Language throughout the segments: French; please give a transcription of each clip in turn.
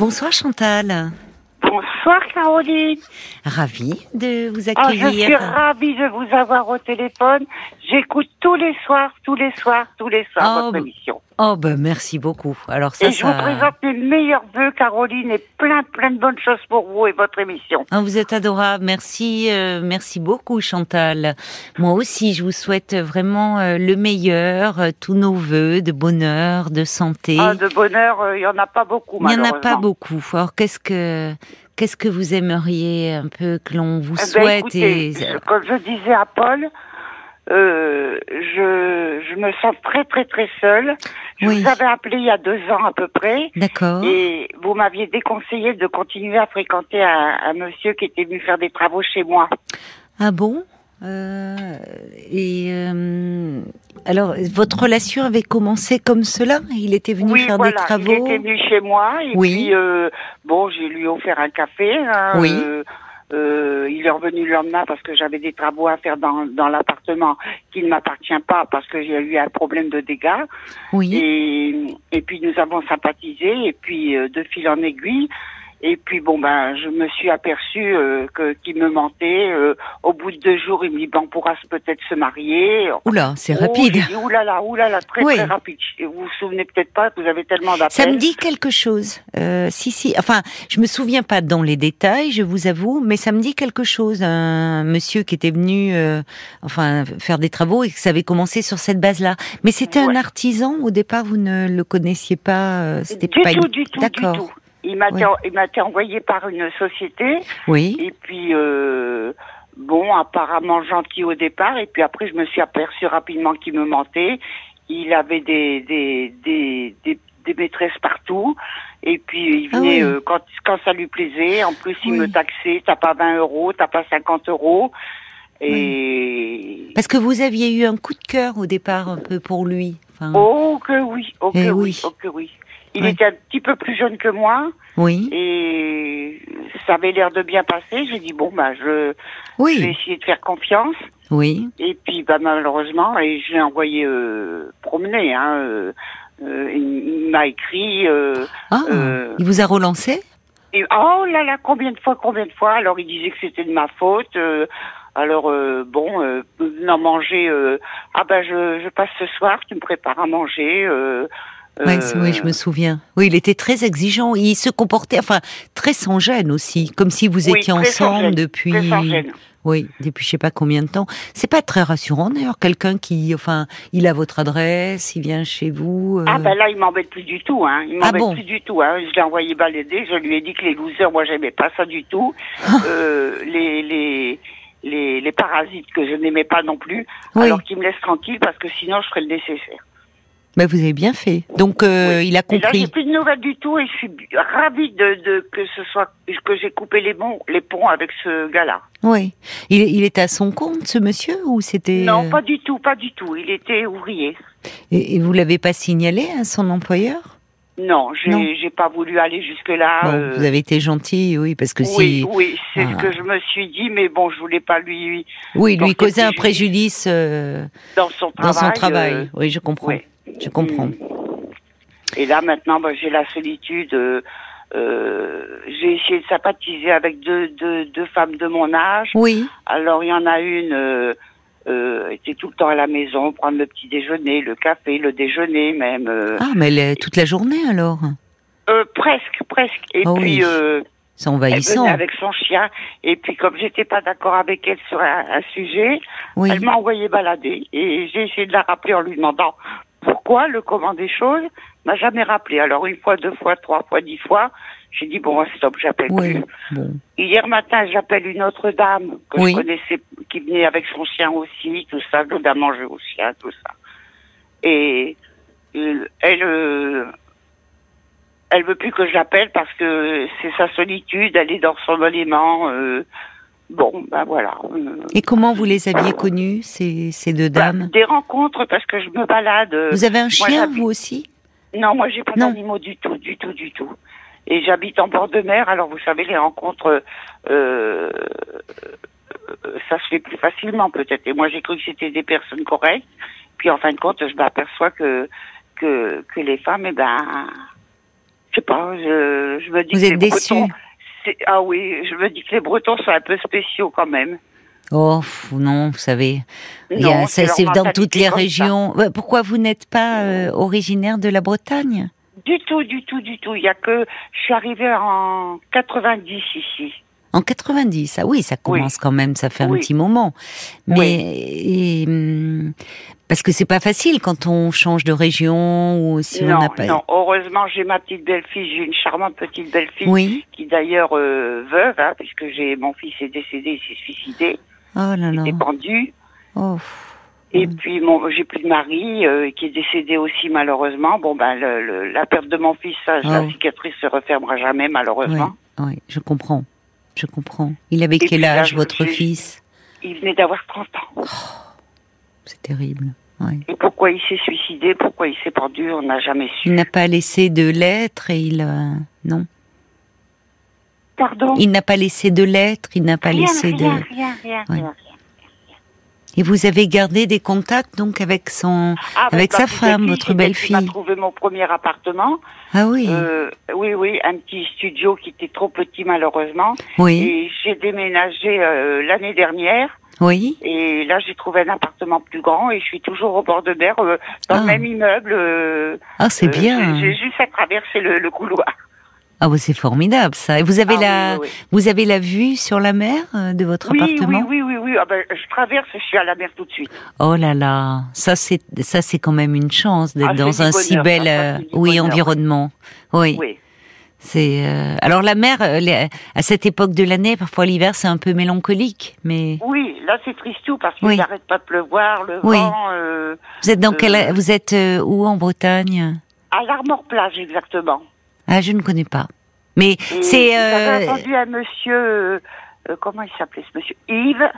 Bonsoir Chantal. Bonsoir Caroline. Ravie de vous Ah, je accueillir. suis ravie de vous avoir au téléphone. J'écoute tous les soirs, tous les soirs, tous les soirs Oh, votre émission. Oh ben merci beaucoup. Alors ça, et je ça... vous présente mes meilleurs vœux, Caroline, et plein, plein de bonnes choses pour vous et votre émission. Ah, vous êtes adorable. Merci, euh, merci beaucoup Chantal. Moi aussi, je vous souhaite vraiment euh, le meilleur, euh, tous nos voeux de bonheur, de santé. Ah, de bonheur, euh, il y en a pas beaucoup, Il n'y en a pas beaucoup. Alors qu'est-ce que qu'est-ce que vous aimeriez un peu que l'on vous Eh ben, souhaite écoutez, et je- comme je disais à Paul, euh, je, je me sens très, très, très seule. Je Oui. vous avais appelé il y a deux ans à peu près. D'accord. Et vous m'aviez déconseillé de continuer à fréquenter un, un monsieur qui était venu faire des travaux chez moi. Ah bon Euh, Et euh, alors, votre relation avait commencé comme cela? Il était venu oui, faire voilà, des travaux? il était venu chez moi et Oui. puis euh, bon, j'ai lui offert un café. hein, Oui. Euh, il est revenu le lendemain parce que j'avais des travaux à faire dans, dans l'appartement qui ne m'appartient pas parce que j'ai eu un problème de dégâts. Oui. Et, et puis nous avons sympathisé et puis euh, de fil en aiguille. Et puis bon ben je me suis aperçue euh, que qu'il me mentait. euh, au bout de deux jours, il me dit ben on pourra peut-être se marier. Oula, c'est Oh, rapide. dit, oulala, oulala, très Oui. très rapide. Vous vous souvenez peut-être pas, vous avez tellement d'appels. Ça me dit quelque chose. Euh, si, si. Enfin, je me souviens pas dans les détails, je vous avoue, mais ça me dit quelque chose. Un monsieur qui était venu, euh, enfin, faire des travaux et que ça avait commencé sur cette base-là. Mais c'était un artisan au départ. Vous ne le connaissiez pas. euh, C'était du pas tout, une- du tout, du D'accord. Il m'a Ouais. été, envoyé par une société Oui. et puis euh, bon, apparemment gentil au départ et puis après je me suis aperçu rapidement qu'il me mentait. Il avait des des des des, des maîtresses partout et puis il Ah venait oui. euh, quand quand ça lui plaisait. En plus il Oui. me taxait. T'as pas 20 euros, t'as pas 50 euros. Et Parce que vous aviez eu un coup de cœur au départ un peu pour lui. Enfin, oh que oui, oh que Eh oui, oui. oh que oui. Il Ouais. était un petit peu plus jeune que moi. Oui. Et ça avait l'air de bien passer. J'ai dit bon bah je, je vais Oui. essayer de faire confiance. Oui. Et puis bah malheureusement et je l'ai envoyé euh, promener. Hein, euh, euh, il m'a écrit. Euh, Ah, euh, il vous a relancé? Et, oh là là combien de fois combien de fois? Alors il disait que c'était de ma faute. euh, alors euh, bon euh, venant manger. euh, ah bah je, je passe ce soir. Tu me prépares à manger. Euh, Ouais, euh, oui, je me souviens. Oui, il était très exigeant. Il se comportait, enfin, très sans gêne aussi, comme si vous étiez ensemble gêne, depuis. Oui, depuis je sais pas combien de temps. C'est pas très rassurant d'ailleurs, quelqu'un qui, enfin, il a votre adresse, il vient chez vous. euh, Ah ben là, il m'embête plus du tout, hein. Il Ah m'embête bon plus du tout, hein. Je l'ai envoyé balader, je lui ai dit que les losers, moi j'aimais pas ça du tout. euh, les, les, les, les parasites que je n'aimais pas non plus. Oui. Alors qu'il me laisse tranquille parce que sinon je ferais le nécessaire. Bah, vous avez bien fait. Donc, euh, il a Et là, j'ai compris. plus de nouvelles du tout et je suis ravie de, de que ce soit, que j'ai coupé les ponts, les ponts avec ce gars-là. Oui. Il, il était à son compte, ce monsieur, ou c'était Non, euh, pas du tout, pas du tout. Il était ouvrier. Et, et vous l'avez pas signalé à son employeur? Non, j'ai, j'ai pas voulu aller jusque-là. Bon, euh, vous avez été gentil, oui, parce que Oui, si, oui, c'est Ah. ce que je me suis dit, mais bon, je voulais pas lui oui, lui causer un préjudice. euh, dans son dans travail. son travail. euh, oui, je comprends. ouais. Je comprends. Et là maintenant, bah, j'ai la solitude. euh, euh, j'ai essayé de sympathiser avec deux, deux, deux femmes de mon âge. Oui. Alors il y en a une euh, euh, était tout le temps à la maison, prendre le petit déjeuner, le café, le déjeuner même. Ah, mais elle est toute la journée alors? presque, presque. Et Ah puis oui. C'est elle envahissant. venait avec son chien. Et puis comme j'étais pas d'accord avec elle sur un, un sujet, Oui. Elle m'a envoyé balader et j'ai essayé de la rappeler en lui demandant pourquoi le comment des choses m'a jamais rappelé. Alors une fois, deux fois, trois fois, dix fois, j'ai dit bon stop, j'appelle Oui. plus. Bon. Hier matin, j'appelle une autre dame que Oui. je connaissais, qui venait avec son chien aussi, tout ça, donne à manger au chien, tout ça. Et euh, elle, euh, elle veut plus que je l'appelle parce que c'est sa solitude, elle est dans son élément. euh, bon, ben voilà. euh, Et comment vous les aviez connus, ces, ces deux bah, dames des rencontres parce que je me balade. euh, Vous avez un chien, vous aussi Non, moi j'ai pas d'animaux du tout, du tout, du tout. Et j'habite en bord de mer, alors vous savez les rencontres, euh, ça se fait plus facilement peut-être. Et moi j'ai cru que c'était des personnes correctes. Puis en fin de compte, je m'aperçois que que que les femmes, eh ben, Je sais pas, je, je me dis Vous que êtes les déçu Bretons, c'est- ah oui, je me dis que les Bretons sont un peu spéciaux quand même. Oh non, vous savez, c'est dans toutes les ça. régions. Pourquoi vous n'êtes pas euh, originaire de la Bretagne? Du tout, du tout, du tout. Il y a que je suis arrivée en 90 ici. En 90, ah oui, ça commence quand même, ça fait un petit moment. Mais et, hum, parce que c'est pas facile quand on change de région ou si on n'a pas. non. Heureusement, j'ai ma petite belle-fille. J'ai une charmante petite belle-fille Oui. qui d'ailleurs euh, veuve, hein, puisque j'ai mon fils est décédé, il s'est suicidé, Oh là là. il est pendu. Oh. Et puis mon, j'ai plus de mari euh, qui est décédé aussi malheureusement. Bon ben le, le- la perte de mon fils, ça, la Oh. cicatrice se refermera jamais malheureusement. oui, je comprends. Je comprends. Il avait Et quel là, âge votre fils? Il venait d'avoir 30 ans. C'est terrible. Et pourquoi il s'est suicidé, pourquoi il s'est pendu, on n'a jamais su. Il n'a pas laissé de lettres et il euh, non. Pardon? Il n'a pas laissé de lettres. Il n'a pas rien, laissé rien, de. rien, rien, Ouais. rien. Et vous avez gardé des contacts donc avec son, Ah, avec ma sa femme, votre belle-fille. m'a trouvé mon premier appartement. Ah oui, Euh, oui, oui, un petit studio qui était trop petit malheureusement. oui, Et j'ai déménagé euh, l'année dernière. Oui. Et là, j'ai trouvé un appartement plus grand et je suis toujours au bord de mer, euh, dans Ah. le même immeuble. euh, Ah c'est euh, bien. J'ai juste à traverser le, le couloir. Ah bah, c'est formidable ça. Et vous avez Ah, la, oui, oui, vous avez la vue sur la mer euh, de votre oui. appartement Oui, oui, oui, oui. Ah ben, je traverse, je suis à la mer tout de suite. Oh là là, ça c'est ça c'est quand même une chance d'être Ah, dans un si bel ça, euh, oui bonheur, environnement. Oui, Oui. C'est euh, alors la mer les- à cette époque de l'année, parfois l'hiver c'est un peu mélancolique, mais Oui, là, c'est tristou parce qu'il Oui. n'arrête pas de pleuvoir, le Oui. vent. euh, vous êtes dans Euh, quel vous êtes euh, où en Bretagne? À l'Armor-Plage, exactement. Ah, je ne connais pas. Mais c'est J'avais euh, entendu un monsieur, comment il s'appelait ce monsieur? Yves,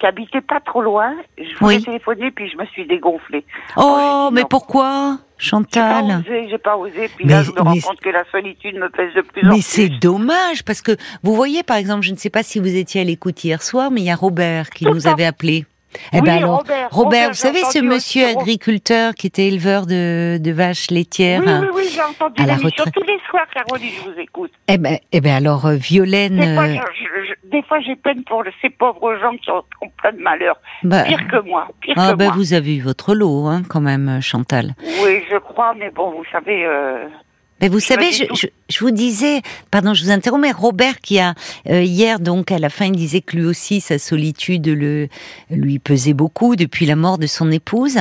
qui habitait pas trop loin. Je voulais Oui. téléphoner, puis je me suis dégonflée. Oh, dit mais non. pourquoi J'ai pas Chantal osé, j'ai pas osé. Puis Mais- là, je me rends mais- compte que la solitude me pèse de plus en Mais plus. c'est dommage parce que vous voyez par exemple, je ne sais pas si vous étiez à l'écoute hier soir, mais il y a Robert qui Tout nous ça. avait appelé. Eh Oui, ben alors, Robert, Robert, Robert, vous savez ce monsieur agriculteur qui était éleveur de, de vaches laitières. Oui, hein. oui, oui, j'ai entendu la retraite. tous les soirs, Caroline, je vous écoute. Eh ben, eh ben alors euh, Violaine, Des fois, euh, des fois, j'ai peine pour ces pauvres gens qui ont, ont plein de malheur. bah, Pire que moi, pire ah que ben moi. vous avez eu votre lot hein, quand même, Chantal. Oui, je crois, mais bon, vous savez, euh, Mais vous savez, je, je, je vous disais, pardon, je vous interromps, mais Robert qui a euh, hier donc à la fin, il disait que lui aussi sa solitude le lui pesait beaucoup depuis la mort de son épouse.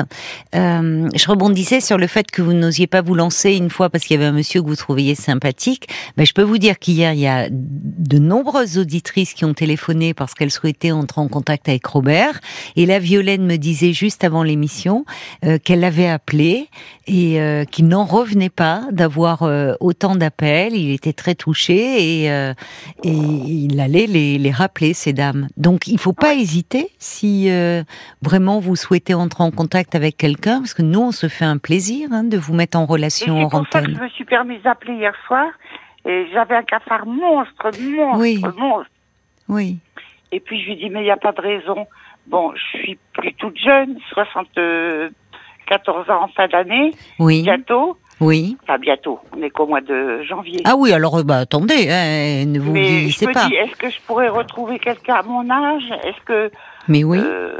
Euh, je rebondissais sur le fait que vous n'osiez pas vous lancer une fois parce qu'il y avait un monsieur que vous trouviez sympathique. Ben, je peux vous dire qu'hier il y a de nombreuses auditrices qui ont téléphoné parce qu'elles souhaitaient entrer en contact avec Robert. Et la Violaine me disait juste avant l'émission euh, qu'elle l'avait appelé et euh, qu'il n'en revenait pas d'avoir euh, autant d'appels. Il était très touché et, euh, et il allait les, les rappeler, ces dames. Donc il faut pas hésiter si euh, vraiment vous souhaitez entrer en contact avec quelqu'un, parce que nous, on se fait un plaisir hein, de vous mettre en relation c'est en que je me suis permise d'appeler hier soir. Et j'avais un cafard monstre, monstre, Oui. monstre. Oui. Et puis je lui dis, mais il n'y a pas de raison. Bon, je suis plus toute jeune, 74 ans en fin d'année, Oui. bientôt. Oui. Enfin, bientôt, on est qu'au mois de janvier. Ah oui, alors euh, bah, attendez, hein, ne vous mais je vieillissez me pas. dis, est-ce que je pourrais retrouver quelqu'un à mon âge? Est-ce que Mais oui. euh,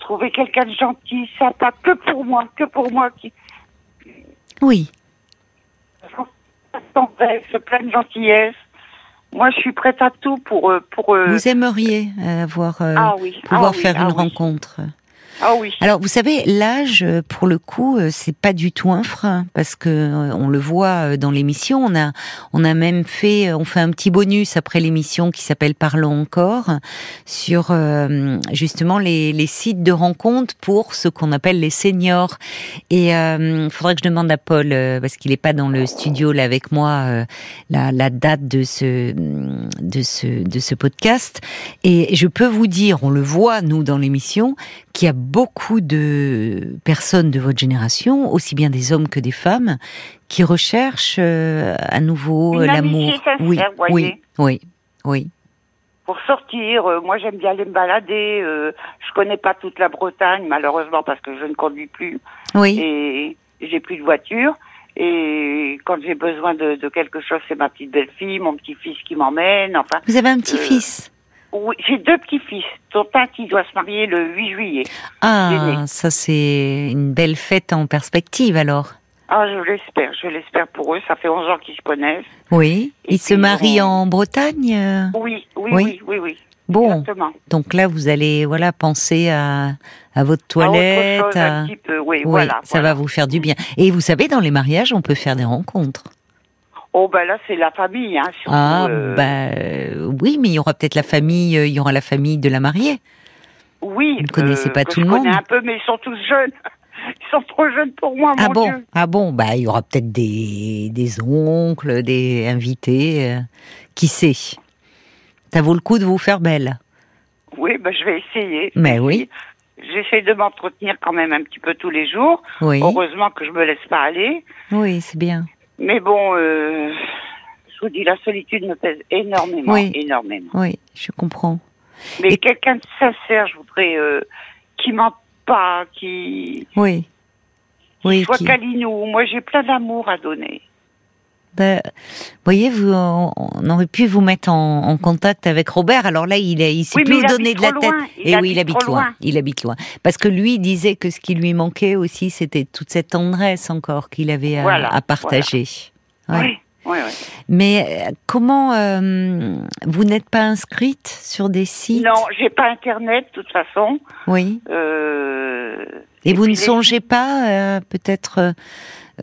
trouver quelqu'un de gentil, sympa, que pour moi, que pour moi, qui Oui. tendresse, plein de gentillesse. Moi, je suis prête à tout pour euh, pour. euh, Vous aimeriez avoir euh, ah oui, pouvoir ah oui, faire ah une oui. rencontre? Ah. Alors, vous savez, l'âge, euh, pour le coup, euh, c'est pas du tout un frein parce que euh, on le voit euh, dans l'émission. On a, on a même fait, euh, on fait un petit bonus après l'émission qui s'appelle Parlons encore sur euh, justement les, sites de rencontres pour ce qu'on appelle les seniors. Et il faudrait que je demande à Paul euh, parce qu'il est pas dans le studio là avec moi euh, la, la date de ce de ce de ce podcast. Et je peux vous dire, on le voit nous dans l'émission, qu'il y a beaucoup de personnes de votre génération, aussi bien des hommes que des femmes, qui recherchent euh, à nouveau euh, l'amour. Oui, oui, oui, oui. Pour sortir, euh, moi j'aime bien aller me balader. Euh, je connais pas toute la Bretagne, malheureusement parce que je ne conduis plus Oui, et j'ai plus de voiture. Et quand j'ai besoin de, de quelque chose, c'est ma petite belle-fille, mon petit-fils qui m'emmène. Enfin, Vous avez un petit-fils oui, j'ai deux petits-fils, dont un qui doit se marier le 8 juillet. Ah, ça c'est une belle fête en perspective alors. Ah, je l'espère, je l'espère pour eux. Ça fait 11 ans qu'ils se connaissent. Oui. Et Ils se marient en Bretagne euh Oui, oui, Oui. oui, oui, oui. Bon, Exactement. donc là vous allez voilà penser à, à votre À autre toilette. chose, à- un petit peu, oui, Oui, voilà. ça voilà. va vous faire du bien. Et vous savez, dans les mariages, on peut faire des rencontres. Oh, ben là, c'est la famille, hein, surtout. Ah, euh, bah euh, oui, mais il y aura peut-être la famille, euh, il y aura la famille de la mariée. Oui. Vous ne connaissez pas tout je le monde. un peu, mais ils sont tous jeunes. Ils sont trop jeunes pour moi, ah mon bon, Dieu. ah bon, bah il y aura peut-être des, des oncles, des invités, euh, qui sait. Ça vaut le coup de vous faire belle. Oui, ben je vais essayer. Mais oui, J'essaie de m'entretenir quand même un petit peu tous les jours. oui, Heureusement que je me laisse pas aller. oui, c'est bien. Mais bon, euh, je vous dis, la solitude me pèse énormément, Oui. énormément. Oui, je comprends. Mais Et- quelqu'un de sincère, je voudrais, euh, qui ment pas, qui, Oui, oui. soit qui-. Moi, j'ai plein d'amour à donner. Ben, voyez, vous, on aurait pu vous mettre en, en contact avec Robert. Alors là, il, est, il Oui, mais plus il habite de la tête. loin. Il Et oui, il habite loin. loin. Il habite loin. Parce que lui disait que ce qui lui manquait aussi, c'était toute cette tendresse encore qu'il avait à, Voilà, à partager. Ouais. Oui. Mais euh, comment euh, vous n'êtes pas inscrite sur des sites? Non, j'ai pas Internet, de toute façon. Oui. Euh, Et, vous ne les songez pas euh, peut-être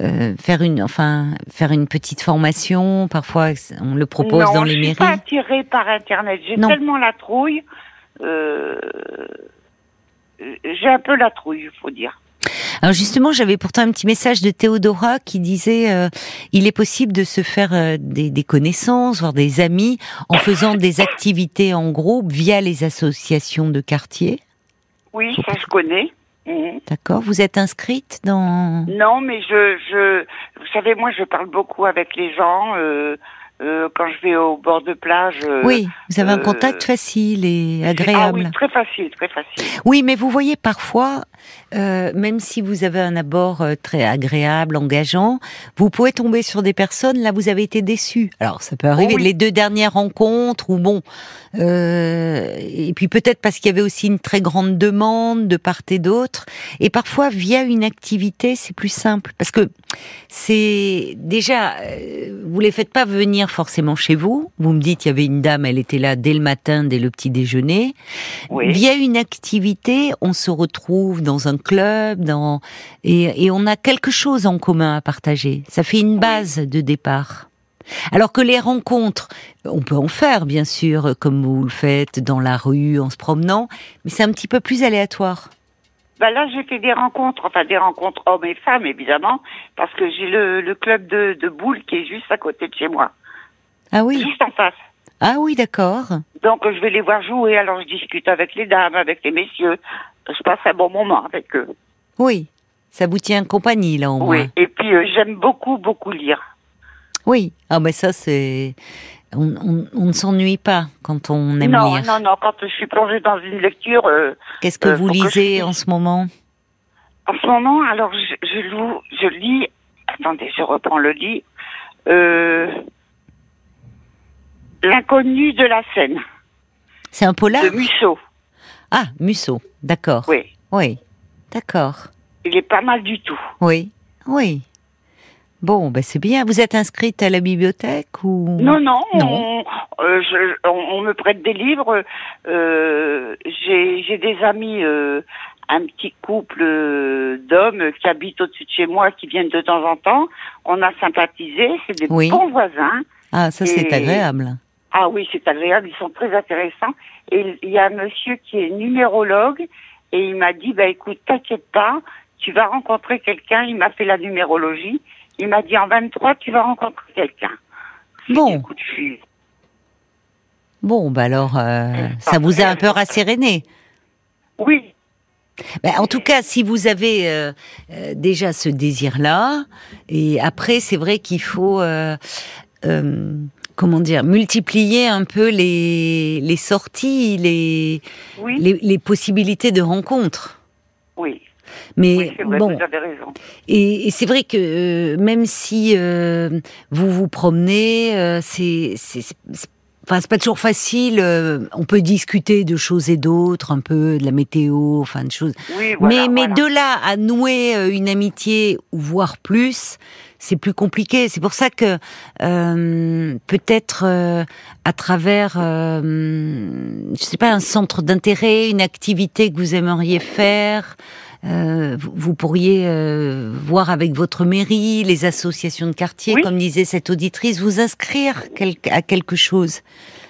euh, faire une, enfin, faire une petite formation Parfois, on le propose non, dans les je suis mairies. pas attirée par Internet. J'ai Non. tellement la trouille. euh, j'ai un peu la trouille, il faut dire. Alors justement, j'avais pourtant un petit message de Théodora qui disait euh, il est possible de se faire euh, des, des connaissances, voire des amis, en faisant des activités en groupe via les associations de quartier? Oui, ça je connais. D'accord Vous êtes inscrite dans Non, mais je, je, vous savez, moi, je parle beaucoup avec les gens. euh, euh, quand je vais au bord de plage. euh, Oui, vous avez un euh, contact facile et Ah agréable. oui, très facile, très facile. Oui, mais vous voyez parfois, même si vous avez un abord très agréable, engageant, vous pouvez tomber sur des personnes là vous avez été déçu. Alors ça peut arriver oui. les deux dernières rencontres ou bon, et puis peut-être parce qu'il y avait aussi une très grande demande de part et d'autre, et parfois via une activité c'est plus simple parce que c'est déjà vous les faites pas venir forcément chez vous. Vous me dites il y avait une dame, elle était là dès le matin, dès le petit déjeuner. Oui. Via une activité, on se retrouve dans un club, dans et, et on a quelque chose en commun à partager. Ça fait une base de départ. Alors que les rencontres, on peut en faire bien sûr, comme vous le faites dans la rue en se promenant, mais c'est un petit peu plus aléatoire. Bah là, j'ai fait des rencontres, enfin des rencontres hommes et femmes, évidemment, parce que j'ai le, le club de, de boules qui est juste à côté de chez moi, Ah oui, juste en face. ah oui, d'accord. Donc je vais les voir jouer, alors je discute avec les dames, avec les messieurs. Je passe un bon moment avec eux. Oui, ça vous tient compagnie là au moins. Oui. Et puis euh, j'aime beaucoup, beaucoup lire. Oui. Ah mais ça c'est, on, on- on ne s'ennuie pas quand on aime non, lire. non, non, quand je suis plongée dans une lecture, euh, Qu'est-ce que Euh, vous faut que je lisez lise. en ce moment? En ce moment, alors je, je, loue- je lis, attendez, je reprends le lit, euh, L'inconnu de la Seine, C'est un polar de Musso. Ah, Musso, d'accord. Oui, Oui, d'accord. il est pas mal du tout. Oui, oui. Bon, ben c'est bien. Vous êtes inscrite à la bibliothèque ou Non, non, Non. On, euh, je- on, on me prête des livres. Euh, J'ai des amis, euh, un petit couple d'hommes qui habitent au-dessus de chez moi, qui viennent de temps en temps. On a sympathisé, c'est des Oui. bons voisins. Ah, ça c'est agréable. Ah oui, c'est agréable, ils sont très intéressants. Et il y a un monsieur qui est numérologue et il m'a dit, bah écoute, t'inquiète pas, tu vas rencontrer quelqu'un. Il m'a fait la numérologie. Il m'a dit en 23, tu vas rencontrer quelqu'un. Bon. Bon, ben alors, euh, ça vous a un peu rasséréné. Oui, Ben, en tout cas, si vous avez euh, euh, déjà ce désir-là, et après, c'est vrai qu'il faut, euh, comment dire, multiplier un peu les, les sorties, les, oui, les, les possibilités de rencontres. oui. Mais Oui, c'est vrai, bon, vous avez raison. et, et c'est vrai que euh, même si euh, vous vous promenez, euh, c'est- Enfin, c'est pas toujours facile. euh, on peut discuter de choses et d'autres, un peu de la météo, enfin de choses. Oui, voilà. mais mais de là à nouer euh, une amitié ou voire plus, c'est plus compliqué. C'est pour ça que euh, peut-être euh, à travers, euh, je sais pas, un centre d'intérêt, une activité que vous aimeriez faire. Euh, vous, pourriez euh, voir avec votre mairie, les associations de quartier, Oui. comme disait cette auditrice, vous inscrire quel- à quelque chose.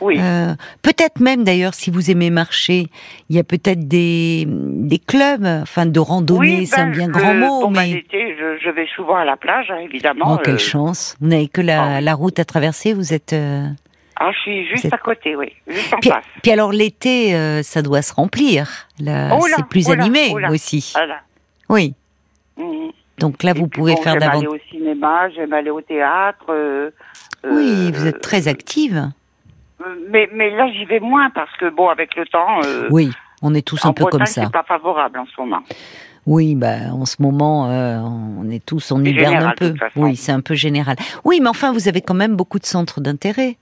Oui. Euh, peut-être même d'ailleurs, si vous aimez marcher, il y a peut-être des, des clubs, enfin de randonnée, oui, c'est un ben, bien grand mot, bon, ben, mais l'été, je, je vais souvent à la plage, hein, évidemment. oh quelle euh, chance Vous n'avez que la, oh. la route à traverser, vous êtes. Ah, je suis juste à côté, oui. Juste en Puis, face. puis alors l'été, euh, ça doit se remplir. Là, Oh là, c'est plus oh là, animé oh là. aussi. Oui. Mhm. Donc là, vous puis, pouvez bon, faire J'aime aller davantage. au cinéma, j'aime aller au théâtre. euh, Oui, euh, vous êtes très active. Mais, mais là, j'y vais moins parce que, bon, avec le temps, Oui, on est tous un peu Bretagne, comme ça. c'est pas favorable en ce moment. Oui, bah, en ce moment, euh, on est tous, on hiberne un peu. Oui, c'est un peu général. Oui, mais enfin, vous avez quand même beaucoup de centres d'intérêt.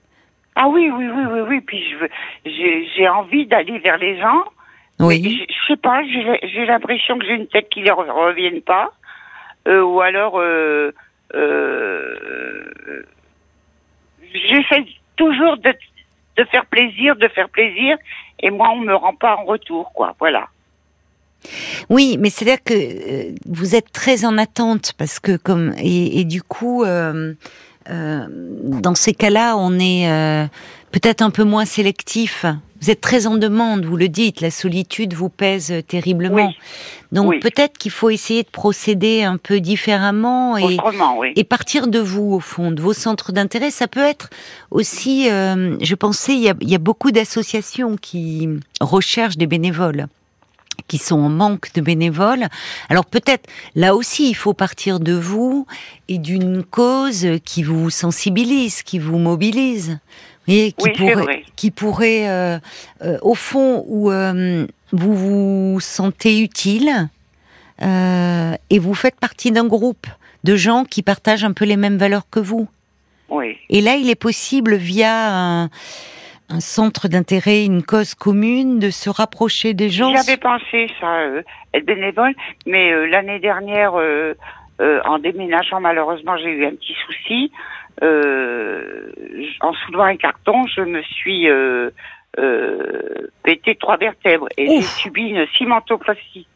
Ah oui, oui, oui, oui, oui. Puis je veux, j'ai, j'ai envie d'aller vers les gens. Oui. Je, je sais pas, j'ai, j'ai l'impression que j'ai une tête qui ne revienne pas, euh, ou alors euh, euh, j'essaie toujours de, de faire plaisir, de faire plaisir, et moi on me rend pas en retour, quoi. Voilà. Oui, mais c'est-à-dire que vous êtes très en attente parce que comme et, et du coup, euh, euh, dans ces cas-là, on est euh, peut-être un peu moins sélectif. Vous êtes très en demande, vous le dites. La solitude vous pèse terriblement. Oui. Donc Oui. peut-être qu'il faut essayer de procéder un peu différemment et Autrement, oui. et partir de vous au fond, de vos centres d'intérêt. Ça peut être aussi, euh, je pensais, il y a, il y a beaucoup d'associations qui recherchent des bénévoles qui sont en manque de bénévoles. Alors peut-être là aussi il faut partir de vous et d'une cause qui vous sensibilise, qui vous mobilise. Voyez, qui Oui, pourrait, qui pourrait euh, euh, au fond où euh, vous vous sentez utile euh, et vous faites partie d'un groupe de gens qui partagent un peu les mêmes valeurs que vous. Oui. Et là, il est possible, via un, un centre d'intérêt, une cause commune, de se rapprocher des gens? J'avais pensé ça, euh, être bénévole, mais euh, l'année dernière, euh, en déménageant, malheureusement, j'ai eu un petit souci. En soulevant un carton, je me suis pété trois vertèbres et j'ai subi une cimentoplastie.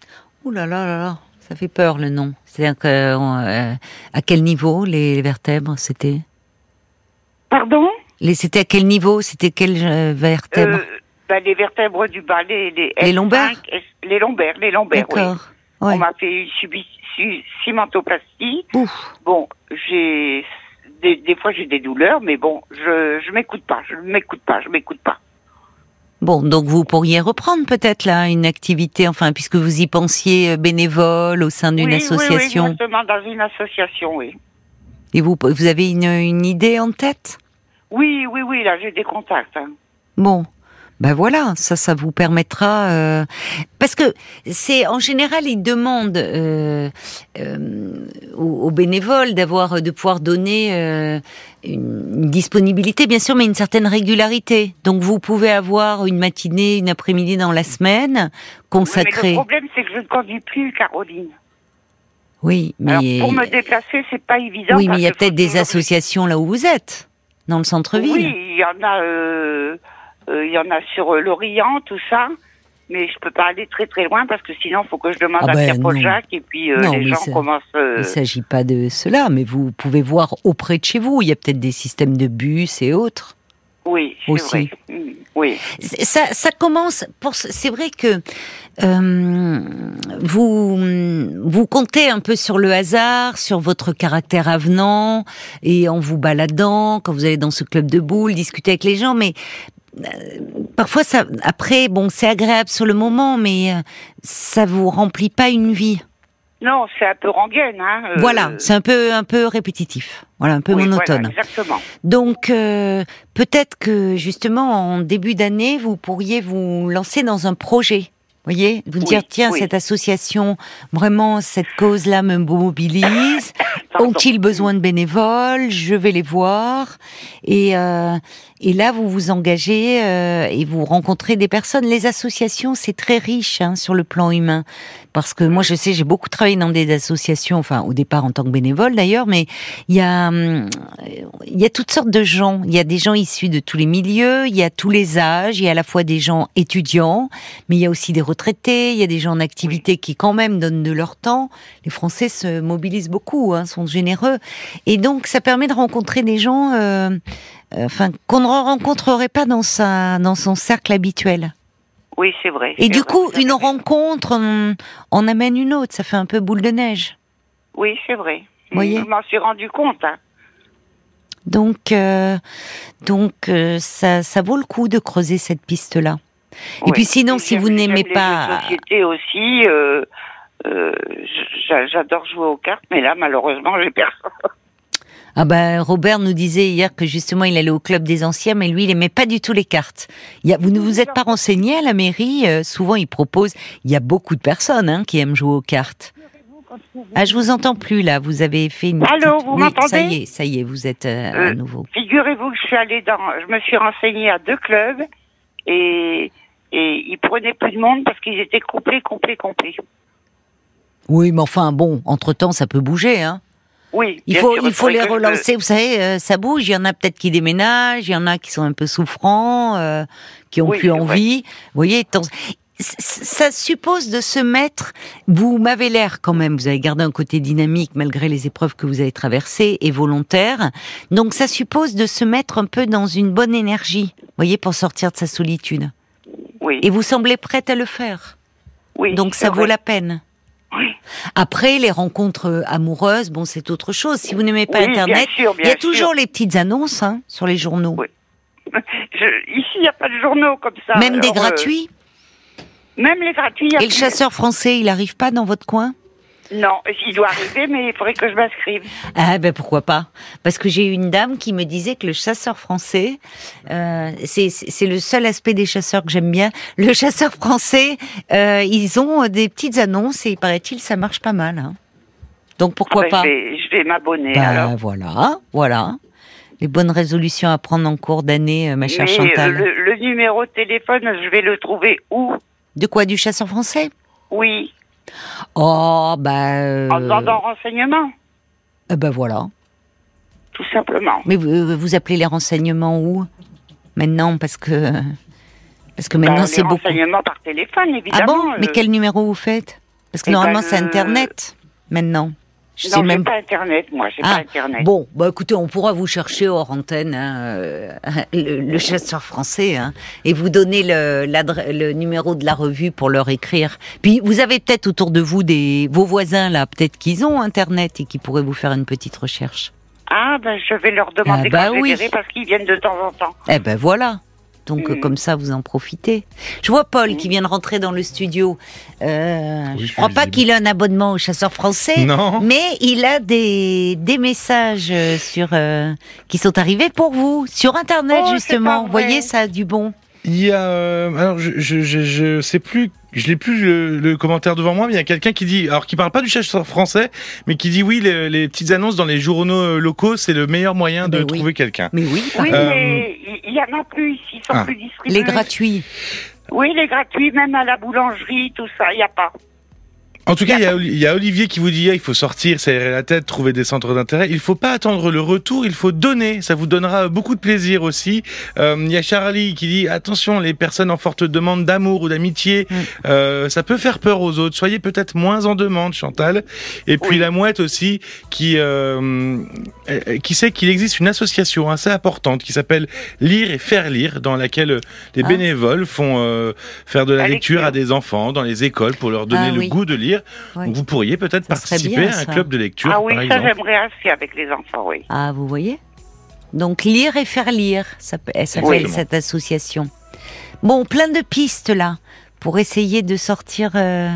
Ouh là là là là, ça fait peur le nom. C'est-à-dire que, à quel niveau les vertèbres c'était? Pardon? C'était à quel niveau? C'était quelle euh, vertèbre? Euh, bah, Les vertèbres du bas, les, les, Les F5, lombaires? S- Les lombaires, les lombaires, oui. D'accord. On Ouais. m'a fait une subi, su- cimentoplastie. Ouf. Bon, j'ai des, des fois j'ai des douleurs, mais bon, je je m'écoute pas, je m'écoute pas, je m'écoute pas. Bon, donc vous pourriez reprendre peut-être là une activité, enfin, puisque vous y pensiez euh, bénévole au sein d'une oui, association. Oui, oui, exactement, dans une association, oui. Et vous, vous avez une, une idée en tête? Oui, oui, oui, là j'ai des contacts. hein. Bon, ben voilà, ça, ça vous permettra euh, parce que c'est en général ils demandent euh, euh, aux, bénévoles d'avoir, de pouvoir donner euh, une, disponibilité, bien sûr, mais une certaine régularité. Donc vous pouvez avoir une matinée, une après-midi dans la semaine Oui, mais consacrée. le problème c'est que je ne conduis plus, Caroline. Oui, mais Alors pour me déplacer, c'est pas évident. oui, mais il y a peut-être des associations là où vous êtes, dans le centre-ville. Oui, il y en a, euh, euh, il y en a sur euh, l'Orient, tout ça. Mais je peux pas aller très très loin parce que sinon, il faut que je demande Ah à ben, Pierre-Paul non. Jacques et puis euh, Non, les gens commencent. euh, Il ne s'agit pas de cela, mais vous pouvez voir auprès de chez vous. Il y a peut-être des systèmes de bus et autres. Oui, c'est Aussi. vrai. Mm, Oui. Ça, ça commence. Pour, c'est vrai que euh, vous vous comptez un peu sur le hasard, sur votre caractère avenant et en vous baladant quand vous allez dans ce club de boules, discuter avec les gens, mais euh, parfois ça. Après, bon, c'est agréable sur le moment, mais euh, ça vous remplit pas une vie. Non, c'est un peu rengaine, hein. euh, Voilà, c'est un peu un peu répétitif. Voilà, un peu oui, monotone. Voilà, exactement. Donc euh, peut-être que justement en début d'année, vous pourriez vous lancer dans un projet. Vous voyez, vous Oui, dire tiens oui. cette association, vraiment cette cause-là me mobilise. Ont-ils besoin de bénévoles? Je vais les voir. Et euh, et là vous vous engagez euh, et vous rencontrez des personnes. Les associations c'est très riche hein, sur le plan humain parce que moi je sais j'ai beaucoup travaillé dans des associations, enfin au départ en tant que bénévole d'ailleurs, mais il y a hum, il y a toutes sortes de gens. Il y a des gens issus de tous les milieux, il y a tous les âges, il y a à la fois des gens étudiants, mais il y a aussi des retraités, il y a des gens en activité qui quand même donnent de leur temps. Les Français se mobilisent beaucoup, hein, sont généreux, et donc ça permet de rencontrer des gens, euh, euh, enfin qu'on ne rencontrerait pas dans sa dans son cercle habituel. Oui, c'est vrai. Et du vrai, coup, vous une rencontre en, en amène une autre. Ça fait un peu boule de neige. Oui, c'est vrai. Voyez Je m'en suis rendu compte. hein. Donc, euh, donc euh, ça, ça vaut le coup de creuser cette piste-là. Et puis sinon, si vous n'aimez les pas- société aussi. euh, euh, j'a- J'adore jouer aux cartes, mais là, malheureusement, j'ai personne. Ah ben, Robert nous disait hier que justement il allait au club des anciens, mais lui il aimait pas du tout les cartes. Il y a, vous ne vous êtes pas renseigné à la mairie euh, Souvent ils proposent. Il y a beaucoup de personnes hein, qui aiment jouer aux cartes. Ah, je vous entends plus là. Vous avez fait une. Allô, petite- vous oui, m'entendez Ça y est, ça y est, vous êtes euh, à Euh, nouveau. Figurez-vous que je suis allée dans, je me suis renseignée à deux clubs et et ils prenaient plus de monde parce qu'ils étaient complets, complets, complets. Oui, mais enfin bon, entre temps ça peut bouger. Hein. Oui. Il faut, sûr, il faut les que relancer. Vous savez, euh, ça bouge. Il y en a peut-être qui déménagent, il y en a qui sont un peu souffrants, euh, qui ont Oui, plus vrai. envie. Vous voyez, tant- ça suppose de se mettre. Vous m'avez l'air quand même. Vous avez gardé un côté dynamique malgré les épreuves que vous avez traversées et volontaire. Donc, ça suppose de se mettre un peu dans une bonne énergie. Vous voyez, pour sortir de sa solitude. Oui. Et vous semblez prête à le faire. oui. Donc, ça vaut la peine. Après, les rencontres euh, amoureuses, bon, c'est autre chose. Si vous n'aimez pas Oui, Internet, il y a toujours les petites annonces hein, sur les journaux. Oui. Je- ici, il n'y a pas de journaux comme ça. Même des euh, gratuits? même les gratuits. il y a Et le chasseur français, il arrive pas dans votre coin? Non, il doit arriver, mais il faudrait que je m'inscrive. Ah ben pourquoi pas Parce que j'ai eu une dame qui me disait que le chasseur français, euh, c'est c'est le seul aspect des chasseurs que j'aime bien. Le chasseur français, euh, ils ont des petites annonces et il paraît-il ça marche pas mal. hein. Donc pourquoi Ben, pas Je vais, vais m'abonner alors. voilà, voilà. Les bonnes résolutions à prendre en cours d'année, euh, ma chère Mais Chantal. euh, le, le numéro de téléphone, je vais le trouver où? De quoi? Du chasseur français? Oui, Oh, bah. euh, en demandant renseignement, eh ben voilà. tout simplement. Mais vous, vous appelez les renseignements où? Maintenant, parce que. Parce que Ben, maintenant, c'est beaucoup. renseignements par téléphone, Ah évidemment. bon Mais quel numéro vous faites? Parce que Eh ben, normalement, c'est le- Internet, maintenant. Je Non, sais même pas Internet, moi, j'ai Ah, pas Internet. Bon, bah écoutez, on pourra vous chercher hors antenne hein, euh, le, le chasseur français hein, et vous donner le, le numéro de la revue pour leur écrire. Puis vous avez peut-être autour de vous des vos voisins là, peut-être qu'ils ont internet et qui pourraient vous faire une petite recherche. Ah, ben, je vais leur demander Ah, bah oui. parce qu'ils viennent de temps en temps. Eh ben voilà. Donc euh, Mm. comme ça, vous en profitez. Je vois Paul qui vient de rentrer dans le studio. Euh, Oui, je je crois pas qu'il ait un abonnement au chasseur français. Non. Mais il a des, des messages euh, sur euh, qui sont arrivés pour vous sur internet Oh, justement. Vous voyez ça a du bon. Il y a, euh, alors je, je, je, je sais plus, je l'ai plus le, le commentaire devant moi, mais il y a quelqu'un qui dit, alors qui parle pas du chasseur français, mais qui dit oui, les, les petites annonces dans les journaux euh, locaux, c'est le meilleur moyen de Ben oui. trouver quelqu'un. Mais oui. Oui, Euh, mais il y en a plus ici, ils sont Ah. plus distribués. Les gratuits. Oui, les gratuits, même à la boulangerie, tout ça, il n'y a pas. En tout cas, il y, a, y Olivier qui vous dit, ah, il faut sortir, s'aérer la tête, trouver des centres d'intérêt. Il faut pas attendre le retour, il faut donner. Ça vous donnera beaucoup de plaisir aussi. Euh, il y a Charlie qui dit, attention, les personnes en forte demande d'amour ou d'amitié, Mm. euh, ça peut faire peur aux autres. Soyez peut-être moins en demande, Chantal. Et puis Oui. la mouette aussi, qui euh, qui sait qu'il existe une association assez importante qui s'appelle Lire et faire lire, dans laquelle les Ah. bénévoles font faire de la, La lecture, lecture. à des enfants dans les écoles pour leur donner Ah le oui. goût de lire vous pourriez peut-être participer à un club de lecture. Ah oui, ça j'aimerais aussi avec les enfants, oui. Ah, vous voyez? Donc lire et faire lire, ça eh, s'appelle cette association. Bon, plein de pistes là, pour essayer de sortir euh,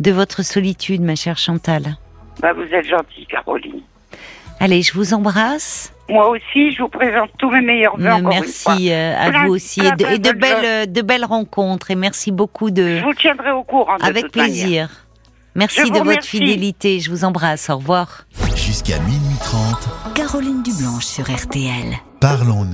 de votre solitude, ma chère Chantal. Bah, vous êtes gentille, Caroline. Allez, je vous embrasse. Moi aussi, je vous présente tous mes meilleurs vœux. Merci euh, à plein, vous aussi et, euh, de, belles, rencontres et merci beaucoup de. Je vous tiendrai au courant. Avec plaisir. Merci de votre fidélité. Je vous embrasse. Au revoir. Jusqu'à minuit 30. Caroline Dublanche sur RTL. Parlons-nous.